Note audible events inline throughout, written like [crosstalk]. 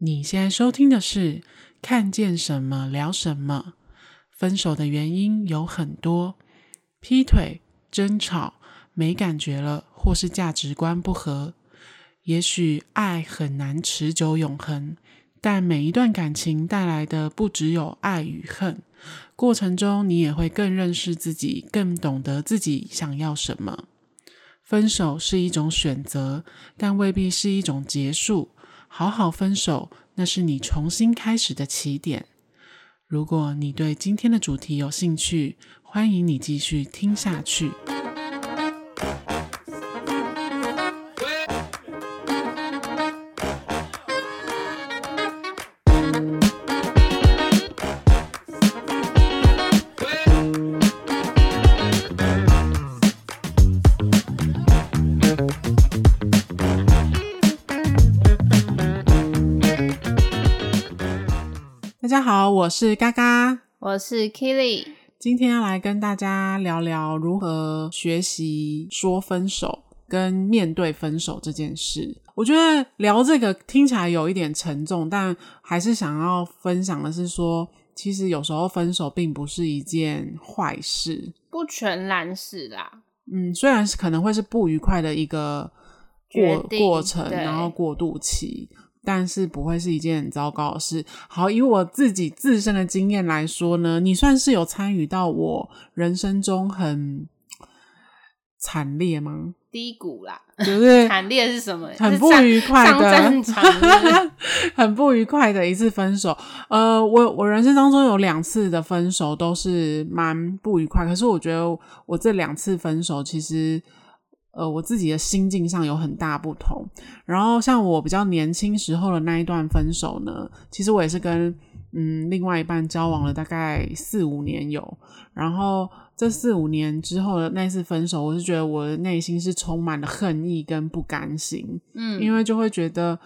你现在收听的是《看见什么聊什么》。分手的原因有很多，劈腿、争吵、没感觉了，或是价值观不合。也许爱很难持久永恒，但每一段感情带来的不只有爱与恨。过程中，你也会更认识自己，更懂得自己想要什么。分手是一种选择，但未必是一种结束。好好分手，那是你重新开始的起点。如果你对今天的主题有兴趣，欢迎你继续听下去。我是嘎嘎，我是 Kili 今天要来跟大家聊聊如何学习说分手跟面对分手这件事。我觉得聊这个听起来有一点沉重，但还是想要分享的是说，其实有时候分手并不是一件坏事，不全然是啦。嗯，虽然是可能会是不愉快的一个过过程，然后过渡期。但是不会是一件很糟糕的事。好，以我自己自身的经验来说呢，你算是有参与到我人生中很惨烈吗？低谷啦，就是 [laughs] 惨烈是什么？很不愉快的，[laughs] 很不愉快的一次分手。呃，我我人生当中有两次的分手都是蛮不愉快，可是我觉得我这两次分手其实。呃，我自己的心境上有很大不同。然后，像我比较年轻时候的那一段分手呢，其实我也是跟嗯另外一半交往了大概四五年有。然后这四五年之后的那次分手，我是觉得我的内心是充满了恨意跟不甘心。嗯，因为就会觉得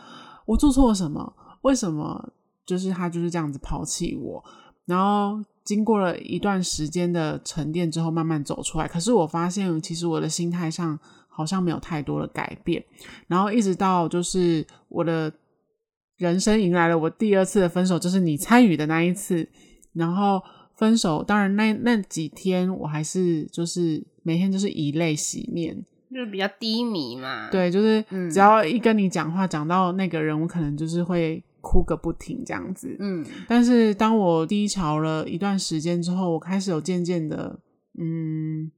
我做错了什么？为什么就是他就是这样子抛弃我？然后经过了一段时间的沉淀之后，慢慢走出来。可是我发现，其实我的心态上。好像没有太多的改变，然后一直到就是我的人生迎来了我第二次的分手，就是你参与的那一次。然后分手，当然那那几天我还是就是每天就是以泪洗面，就是比较低迷嘛。对，就是只要一跟你讲话，讲到那个人，我可能就是会哭个不停这样子。嗯，但是当我低潮了一段时间之后，我开始有渐渐的嗯。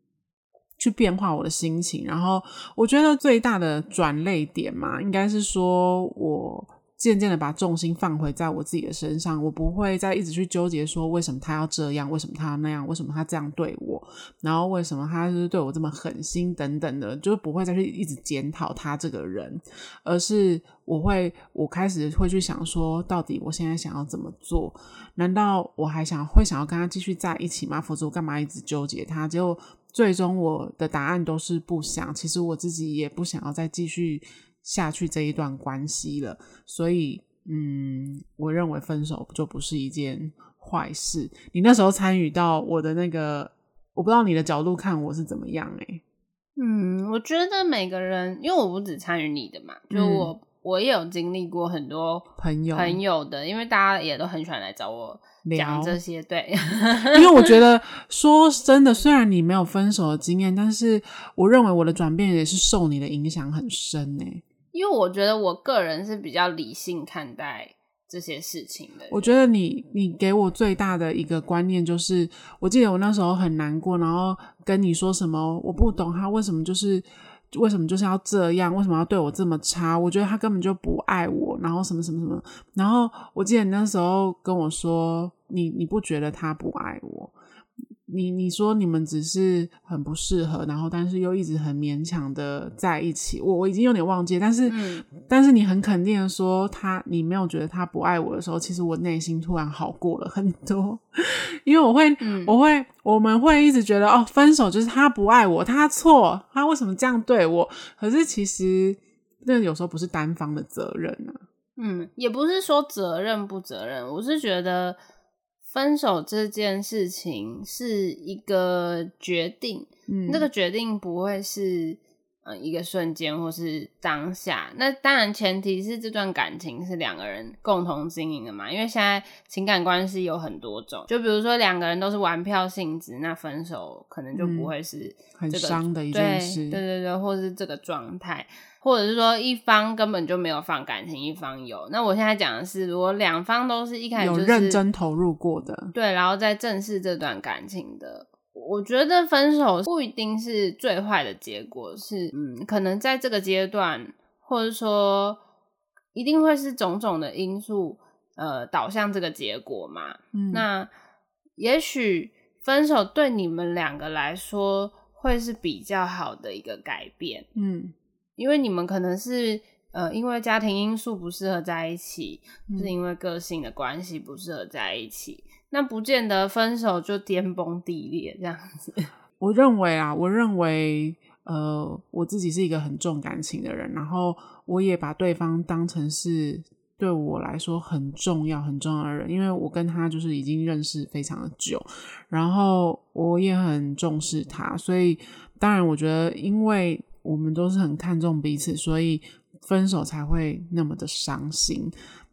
去变化我的心情，然后我觉得最大的转捩点嘛，应该是说我渐渐的把重心放回在我自己的身上，我不会再一直去纠结说为什么他要这样，为什么他那样，为什么他这样对我，然后为什么他就是对我这么狠心等等的，就不会再去一直检讨他这个人，而是我会我开始会去想说，到底我现在想要怎么做？难道我还想会想要跟他继续在一起吗？否则我干嘛一直纠结他？就最终我的答案都是不想，其实我自己也不想要再继续下去这一段关系了，所以嗯，我认为分手就不是一件坏事。你那时候参与到我的那个，我不知道你的角度看我是怎么样欸。嗯，我觉得每个人，因为我不只参与你的嘛，就我。嗯我也有经历过很多朋友朋友的，因为大家也都很喜欢来找我讲这些。对，[laughs] 因为我觉得说真的，虽然你没有分手的经验，但是我认为我的转变也是受你的影响很深呢。因为我觉得我个人是比较理性看待这些事情的。我觉得你你给我最大的一个观念就是，我记得我那时候很难过，然后跟你说什么，我不懂他为什么就是。为什么就是要这样？为什么要对我这么差？我觉得他根本就不爱我，然后什么什么什么。然后我记得你那时候跟我说，你你不觉得他不爱我？你你说你们只是很不适合，然后但是又一直很勉强的在一起。我我已经有点忘记，但是、嗯、但是你很肯定的说他，你没有觉得他不爱我的时候，其实我内心突然好过了很多，[laughs] 因为我会、嗯、我会我们会一直觉得哦，分手就是他不爱我，他错，他为什么这样对我？可是其实那有时候不是单方的责任啊。嗯，也不是说责任不责任，我是觉得。分手这件事情是一个决定，嗯，这个决定不会是嗯，一个瞬间或是当下，那当然前提是这段感情是两个人共同经营的嘛。因为现在情感关系有很多种，就比如说两个人都是玩票性质，那分手可能就不会是、這個嗯、很伤的一件事。对对对对，或是这个状态，或者是说一方根本就没有放感情，一方有。那我现在讲的是，如果两方都是一开始、就是、有认真投入过的，对，然后再正视这段感情的。我觉得分手不一定是最坏的结果，是嗯，可能在这个阶段，或者说一定会是种种的因素，呃，导向这个结果嘛。嗯，那也许分手对你们两个来说会是比较好的一个改变，嗯，因为你们可能是呃，因为家庭因素不适合在一起，嗯，是因为个性的关系不适合在一起。那不见得分手就天崩地裂这样子。[laughs] 我认为啊，我认为，呃，我自己是一个很重感情的人，然后我也把对方当成是对我来说很重要、很重要的人，因为我跟他就是已经认识非常的久，然后我也很重视他，所以当然我觉得，因为我们都是很看重彼此，所以分手才会那么的伤心。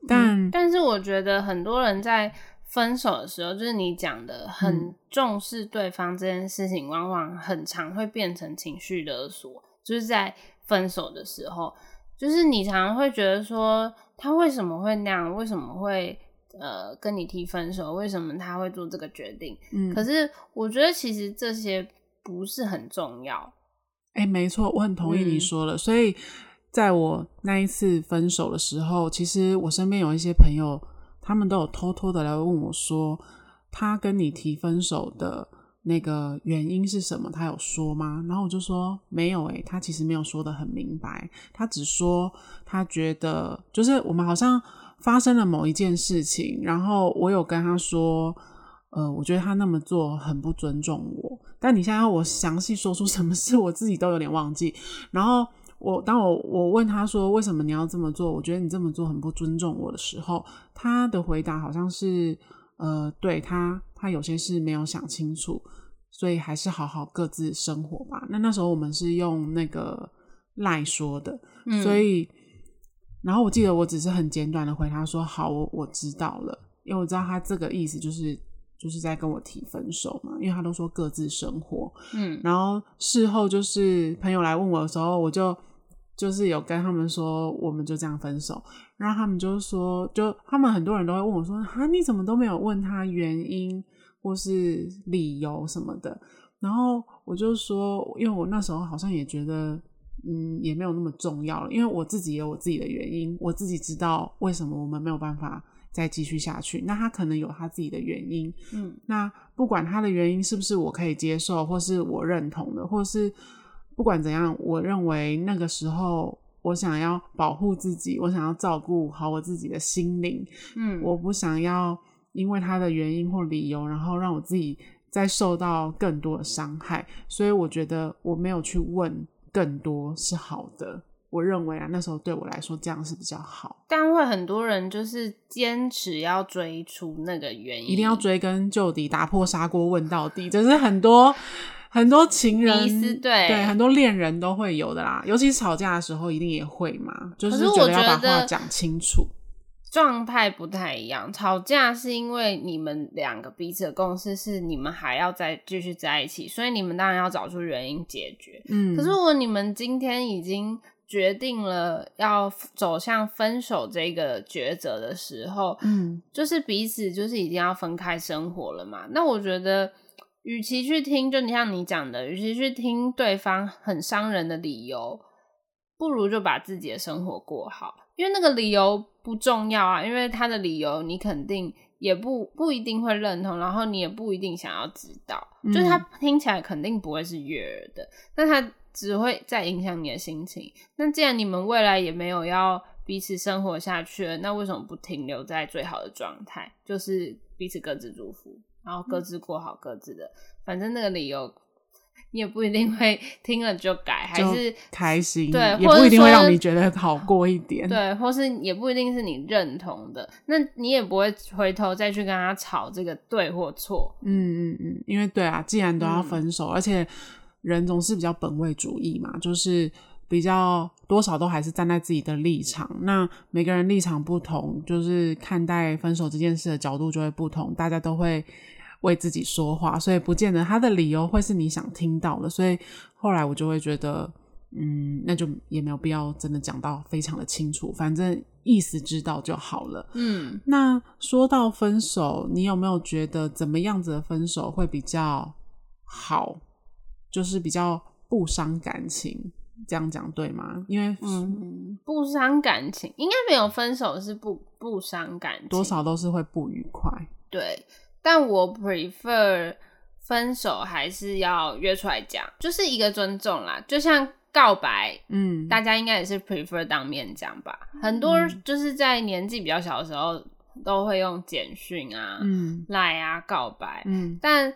但、嗯、但是我觉得很多人在。分手的时候，就是你讲的很重视对方这件事情，嗯、往往很常会变成情绪勒索。就是在分手的时候，就是你常常会觉得说，他为什么会那样？为什么会呃跟你提分手？为什么他会做这个决定？嗯，可是我觉得其实这些不是很重要。哎、欸，没错，我很同意你说的。嗯、所以在我那一次分手的时候，其实我身边有一些朋友。他们都有偷偷的来问我说，他跟你提分手的那个原因是什么？他有说吗？然后我就说没有诶，他其实没有说的很明白，他只说他觉得就是我们好像发生了某一件事情，然后我有跟他说，呃，我觉得他那么做很不尊重我，但你现在要我详细说出什么事，我自己都有点忘记，然后。我当我我问他说，为什么你要这么做？我觉得你这么做很不尊重我的时候，他的回答好像是呃，对他他有些事没有想清楚，所以还是好好各自生活吧。那那时候我们是用那个赖说的，嗯、所以然后我记得我只是很简短的回他说好，我我知道了，因为我知道他这个意思就是就是在跟我提分手嘛，因为他都说各自生活，嗯，然后事后就是朋友来问我的时候，我就。就是有跟他们说，我们就这样分手，然后他们就说，就他们很多人都会问我说，啊，你怎么都没有问他原因或是理由什么的？然后我就说，因为我那时候好像也觉得，嗯，也没有那么重要了，因为我自己有我自己的原因，我自己知道为什么我们没有办法再继续下去。那他可能有他自己的原因，嗯，那不管他的原因是不是我可以接受，或是我认同的，或是。不管怎样，我认为那个时候我想要保护自己，我想要照顾好我自己的心灵。嗯，我不想要因为他的原因或理由，然后让我自己再受到更多的伤害。所以我觉得我没有去问更多是好的。我认为啊，那时候对我来说这样是比较好。但会很多人就是坚持要追出那个原因，一定要追根究底，打破砂锅问到底，就是很多。很多情人对对，很多恋人都会有的啦，尤其是吵架的时候，一定也会嘛。就是觉得要把话讲清楚，状态不太一样。吵架是因为你们两个彼此的共识是你们还要再继续在一起，所以你们当然要找出原因解决。嗯，可是如果你们今天已经决定了要走向分手这个抉择的时候，嗯，就是彼此就是已经要分开生活了嘛。那我觉得。与其去听，就你像你讲的，与其去听对方很伤人的理由，不如就把自己的生活过好。因为那个理由不重要啊，因为他的理由你肯定也不不一定会认同，然后你也不一定想要知道。嗯、就是他听起来肯定不会是悦耳的，但他只会再影响你的心情。那既然你们未来也没有要彼此生活下去了，那为什么不停留在最好的状态？就是彼此各自祝福。然后各自过好各自的，嗯、反正那个理由你也不一定会 [laughs] 听了就改，还是开心，对，也不一定会让你觉得好过一点，对，或是也不一定是你认同的，那你也不会回头再去跟他吵这个对或错，嗯嗯嗯，因为对啊，既然都要分手，嗯、而且人总是比较本位主义嘛，就是比较多少都还是站在自己的立场。那每个人立场不同，就是看待分手这件事的角度就会不同，大家都会为自己说话，所以不见得他的理由会是你想听到的。所以后来我就会觉得，嗯，那就也没有必要真的讲到非常的清楚，反正意思知道就好了。嗯，那说到分手，你有没有觉得怎么样子的分手会比较好？就是比较不伤感情，这样讲对吗？因为嗯，不伤感情，应该没有分手是不不伤感情，多少都是会不愉快。对，但我 prefer 分手还是要约出来讲，就是一个尊重啦，就像。告白，嗯，大家应该也是 prefer 当面讲吧。很多就是在年纪比较小的时候，都会用简讯啊、嗯、赖啊告白，嗯，但。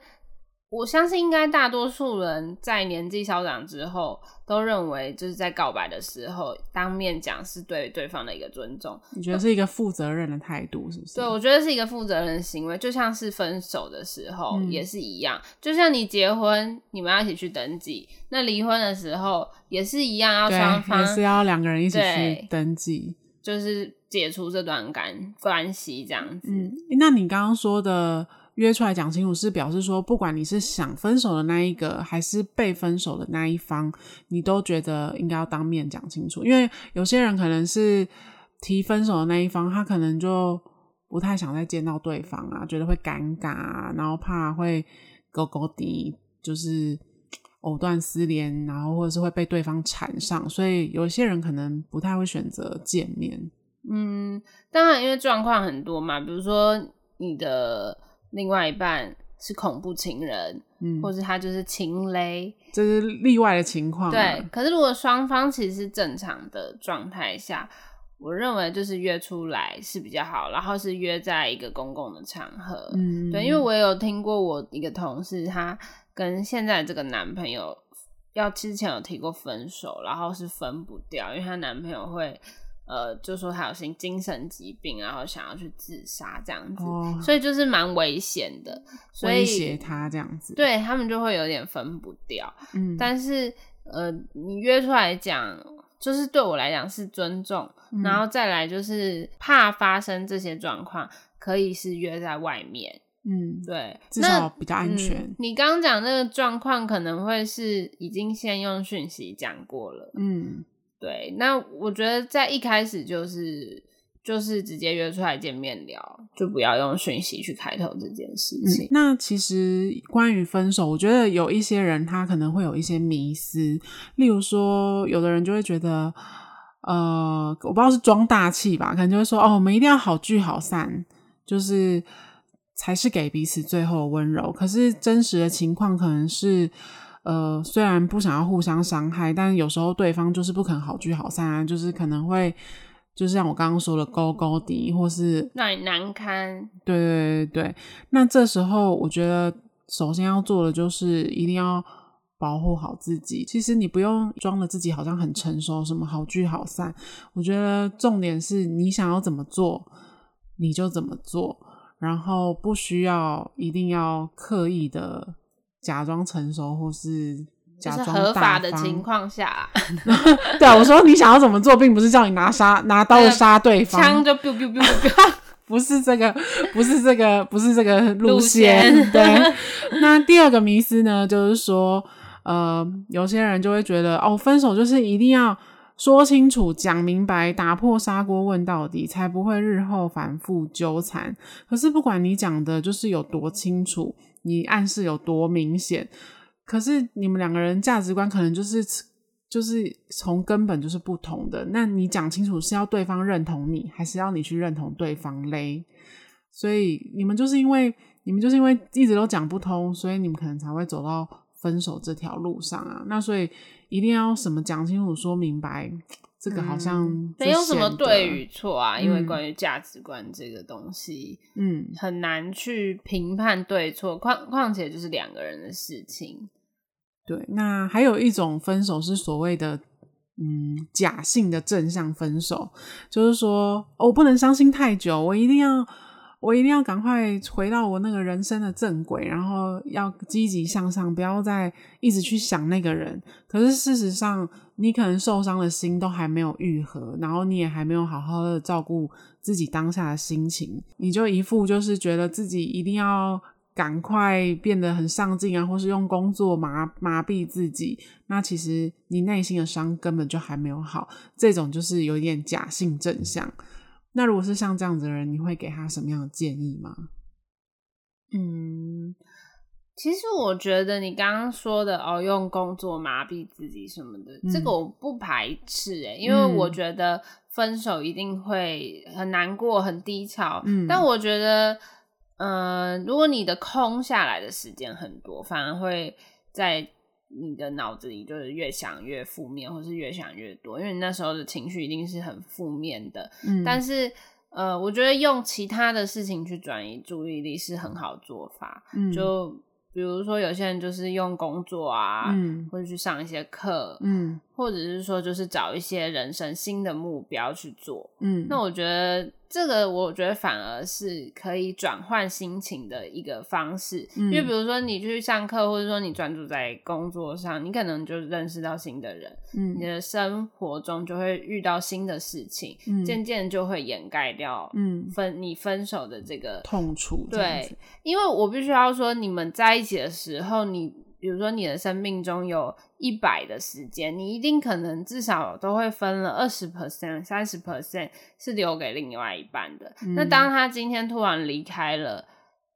我相信，应该大多数人在年纪稍长之后，都认为就是在告白的时候当面讲是对对方的一个尊重。你觉得是一个负责任的态度，是不是？对，我觉得是一个负责任的行为，就像是分手的时候也是一样。嗯、就像你结婚，你们要一起去登记；那离婚的时候也是一样，要双方也是要两个人一起去登记，就是解除这段感关系这样子。嗯，那你刚刚说的。约出来讲清楚，是表示说，不管你是想分手的那一个，还是被分手的那一方，你都觉得应该要当面讲清楚。因为有些人可能是提分手的那一方，他可能就不太想再见到对方啊，觉得会尴尬啊，然后怕会勾勾底，就是藕断丝连，然后或者是会被对方缠上，所以有些人可能不太会选择见面。嗯，当然，因为状况很多嘛，比如说你的。另外一半是恐怖情人，嗯，或者他就是情勒，这是例外的情况啊。对，可是如果双方其实是正常的状态下，我认为就是约出来是比较好，然后是约在一个公共的场合。嗯，对，因为我有听过我一个同事，她跟现在这个男朋友要之前有提过分手，然后是分不掉，因为她男朋友会。呃，就说他有些精神疾病，然后想要去自杀这样子，哦、所以就是蛮危险的，所以威胁他这样子，对他们就会有点分不掉。嗯，但是呃，你约出来讲，就是对我来讲是尊重，嗯、然后再来就是怕发生这些状况，可以是约在外面。嗯，对，至少比较安全。嗯、你刚刚讲那个状况，可能会是已经先用讯息讲过了。嗯。对，那我觉得在一开始就是就是直接约出来见面聊，就不要用讯息去开头这件事情。嗯，那其实关于分手，我觉得有一些人他可能会有一些迷思，例如说，有的人就会觉得，呃，我不知道是装大气吧，可能就会说，哦，我们一定要好聚好散，就是才是给彼此最后的温柔。可是真实的情况可能是。呃，虽然不想要互相伤害，但有时候对方就是不肯好聚好散啊，就是可能会，就是像我刚刚说的勾勾敌，或是让你难堪。对对对对，那这时候我觉得首先要做的就是一定要保护好自己。其实你不用装的自己好像很成熟，什么好聚好散。我觉得重点是你想要怎么做，你就怎么做，然后不需要一定要刻意的。假装成熟，或是假装合法的情况下，[laughs] 对啊，我说你想要怎么做，并不是叫你拿杀 [laughs] 拿刀杀对方，枪就 biu biu biu biu，[laughs] 不是这个，不是这个，不是这个路线。路线对，那第二个迷思呢，就是说，呃，有些人就会觉得，哦，分手就是一定要说清楚、讲明白、打破砂锅问到底，才不会日后反复纠缠。可是不管你讲的就是有多清楚。你暗示有多明显？可是你们两个人价值观可能就是就是从根本就是不同的。那你讲清楚是要对方认同你，还是要你去认同对方嘞？所以你们就是因为你们就是因为一直都讲不通，所以你们可能才会走到分手这条路上啊。那所以一定要什么讲清楚、说明白。这个好像没有什么对与错啊，嗯、因为关于价值观这个东西，嗯，很难去评判对错。况况且就是两个人的事情。对，那还有一种分手是所谓的嗯假性的正向分手，就是说，哦，我不能伤心太久，我一定要我一定要赶快回到我那个人生的正轨，然后要积极向上，不要再一直去想那个人。可是事实上，你可能受伤的心都还没有愈合，然后你也还没有好好的照顾自己当下的心情，你就一副就是觉得自己一定要赶快变得很上进啊，或是用工作麻麻痹自己。那其实你内心的伤根本就还没有好，这种就是有点假性正向。那如果是像这样子的人，你会给他什么样的建议吗？嗯，其实我觉得你刚刚说的哦，用工作麻痹自己什么的，嗯、这个我不排斥诶，因为我觉得分手一定会很难过、很低潮。嗯，但我觉得，嗯、呃，如果你的空下来的时间很多，反而会在。你的脑子里就是越想越负面，或是越想越多，因为你那时候的情绪一定是很负面的。嗯，但是呃，我觉得用其他的事情去转移注意力是很好做法。嗯，就。比如说，有些人就是用工作啊，嗯，或者去上一些课，嗯，或者是说，就是找一些人生新的目标去做，嗯。那我觉得这个，我觉得反而是可以转换心情的一个方式。嗯，因为比如说，你去上课，或者说你专注在工作上，你可能就认识到新的人，嗯，你的生活中就会遇到新的事情，嗯，渐渐就会掩盖掉，嗯，分你分手的这个痛楚。对，因为我必须要说，你们在一起的时候，你比如说你的生命中有一百的时间，你一定可能至少都会分了二十 percent、三十 percent 是留给另外一半的。嗯、那当他今天突然离开了，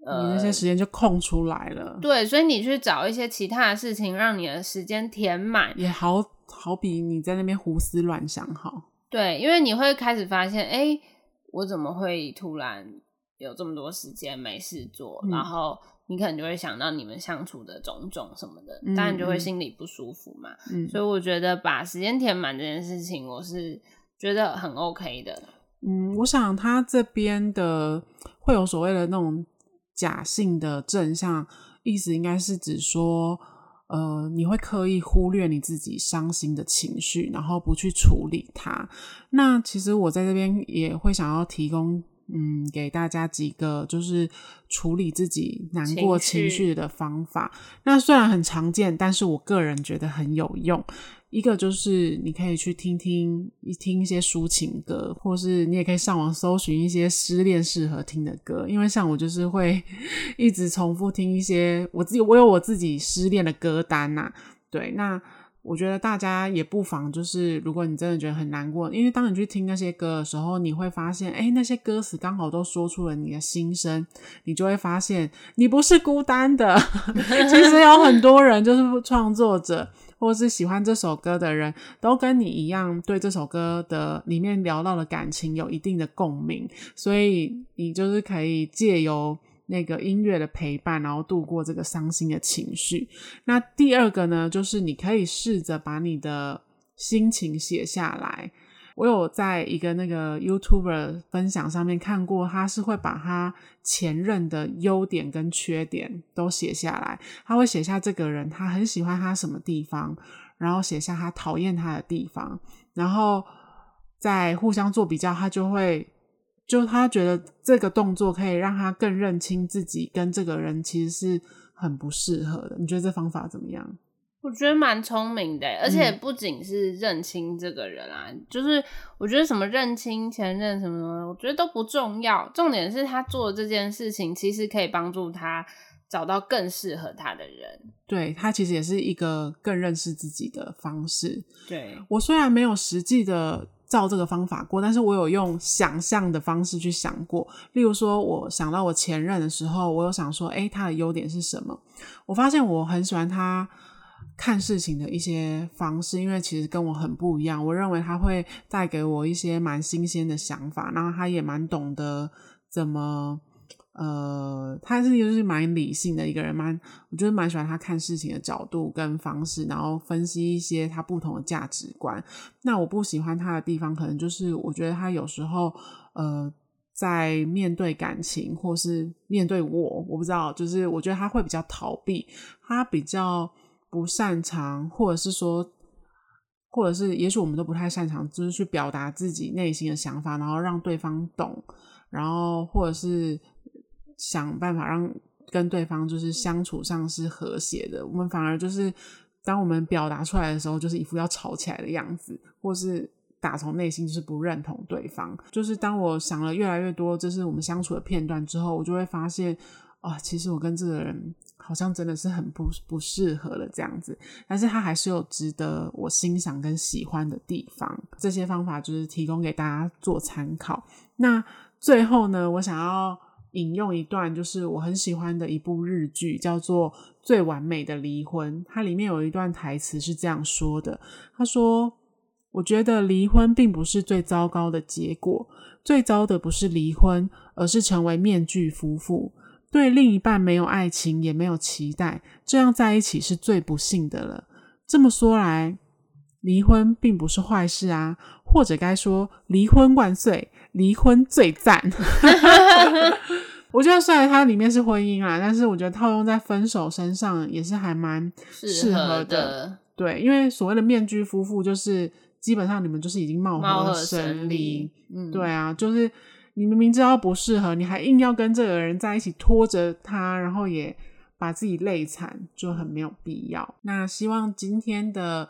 呃，你那些时间就空出来了。对，所以你去找一些其他的事情，让你的时间填满，也好好比你在那边胡思乱想好。对，因为你会开始发现，哎、欸，我怎么会突然有这么多时间没事做，嗯、然后。你可能就会想到你们相处的种种什么的，当然就会心里不舒服嘛。嗯，所以我觉得把时间填满这件事情，我是觉得很 OK 的。嗯，我想他这边的会有所谓的那种假性的正向，意思应该是指说，呃，你会刻意忽略你自己伤心的情绪，然后不去处理它。那其实我在这边也会想要提供。嗯，给大家几个就是处理自己难过情绪的方法。那虽然很常见，但是我个人觉得很有用。一个就是你可以去听听一听一些抒情歌，或是你也可以上网搜寻一些失恋适合听的歌。因为像我就是会一直重复听一些我自己，我有我自己失恋的歌单呐。对，那。我觉得大家也不妨，就是如果你真的觉得很难过，因为当你去听那些歌的时候，你会发现，哎，那些歌词刚好都说出了你的心声，你就会发现你不是孤单的。[laughs] 其实有很多人，就是创作者或是喜欢这首歌的人，都跟你一样，对这首歌的里面聊到的感情有一定的共鸣，所以你就是可以借由。那个音乐的陪伴，然后度过这个伤心的情绪。那第二个呢，就是你可以试着把你的心情写下来。我有在一个那个 YouTuber 分享上面看过，他是会把他前任的优点跟缺点都写下来。他会写下这个人他很喜欢他什么地方，然后写下他讨厌他的地方，然后再互相做比较，他就会。就他觉得这个动作可以让他更认清自己跟这个人其实是很不适合的。你觉得这方法怎么样？我觉得蛮聪明的，而且不仅是认清这个人啊，嗯、就是我觉得什么认清前任什么什么，我觉得都不重要。重点是他做的这件事情，其实可以帮助他找到更适合他的人。对，他其实也是一个更认识自己的方式。对，我虽然没有实际的。照这个方法过，但是我有用想象的方式去想过。例如说，我想到我前任的时候，我有想说，诶，他的优点是什么？我发现我很喜欢他看事情的一些方式，因为其实跟我很不一样。我认为他会带给我一些蛮新鲜的想法，然后他也蛮懂得怎么。呃，他是就是蛮理性的一个人，蛮我觉得蛮喜欢他看事情的角度跟方式，然后分析一些他不同的价值观。那我不喜欢他的地方，可能就是我觉得他有时候呃，在面对感情或是面对我，我不知道，就是我觉得他会比较逃避，他比较不擅长，或者是说，或者是也许我们都不太擅长，就是去表达自己内心的想法，然后让对方懂，然后或者是。想办法让跟对方就是相处上是和谐的，我们反而就是当我们表达出来的时候，就是一副要吵起来的样子，或是打从内心就是不认同对方。就是当我想了越来越多，这是我们相处的片段之后，我就会发现，啊，其实我跟这个人。好像真的是很不不适合的这样子，但是他还是有值得我欣赏跟喜欢的地方。这些方法就是提供给大家做参考。那最后呢，我想要引用一段，就是我很喜欢的一部日剧，叫做《最完美的离婚》。它里面有一段台词是这样说的：“他说，我觉得离婚并不是最糟糕的结果，最糟的不是离婚，而是成为面具夫妇。”对另一半没有爱情，也没有期待，这样在一起是最不幸的了。这么说来，离婚并不是坏事啊，或者该说离婚万岁，离婚最赞。[laughs] 我觉得虽然它里面是婚姻啊，但是我觉得套用在分手身上也是还蛮适合的。合的对，因为所谓的面具夫妇，就是基本上你们就是已经貌合神离。嗯，对啊，就是。你明明知道不适合，你还硬要跟这个人在一起，拖着他，然后也把自己累惨，就很没有必要。那希望今天的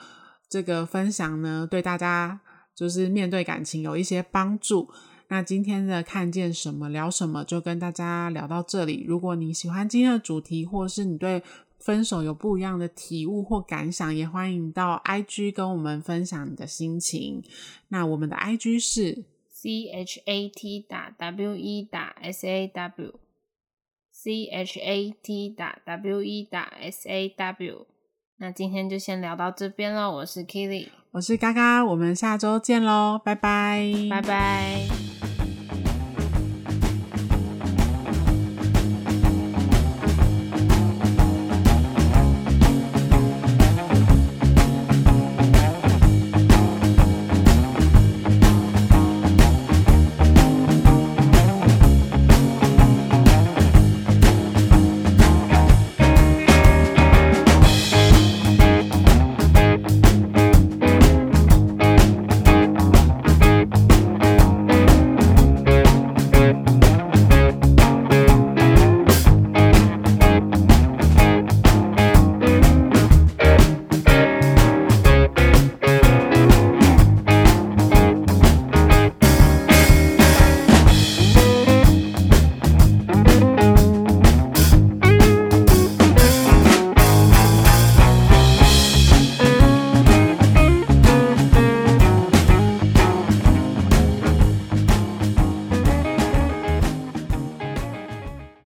这个分享呢，对大家就是面对感情有一些帮助。那今天的看见什么聊什么，就跟大家聊到这里。如果你喜欢今天的主题，或是你对分手有不一样的体悟或感想，也欢迎到 IG 跟我们分享你的心情。那我们的 IG 是。C H A T 打 W E 打 S A W，C H A T 打 W E 打 S A W。那今天就先聊到这边喽，我是 Keely，我是嘎嘎，我们下周见喽，拜拜，拜拜。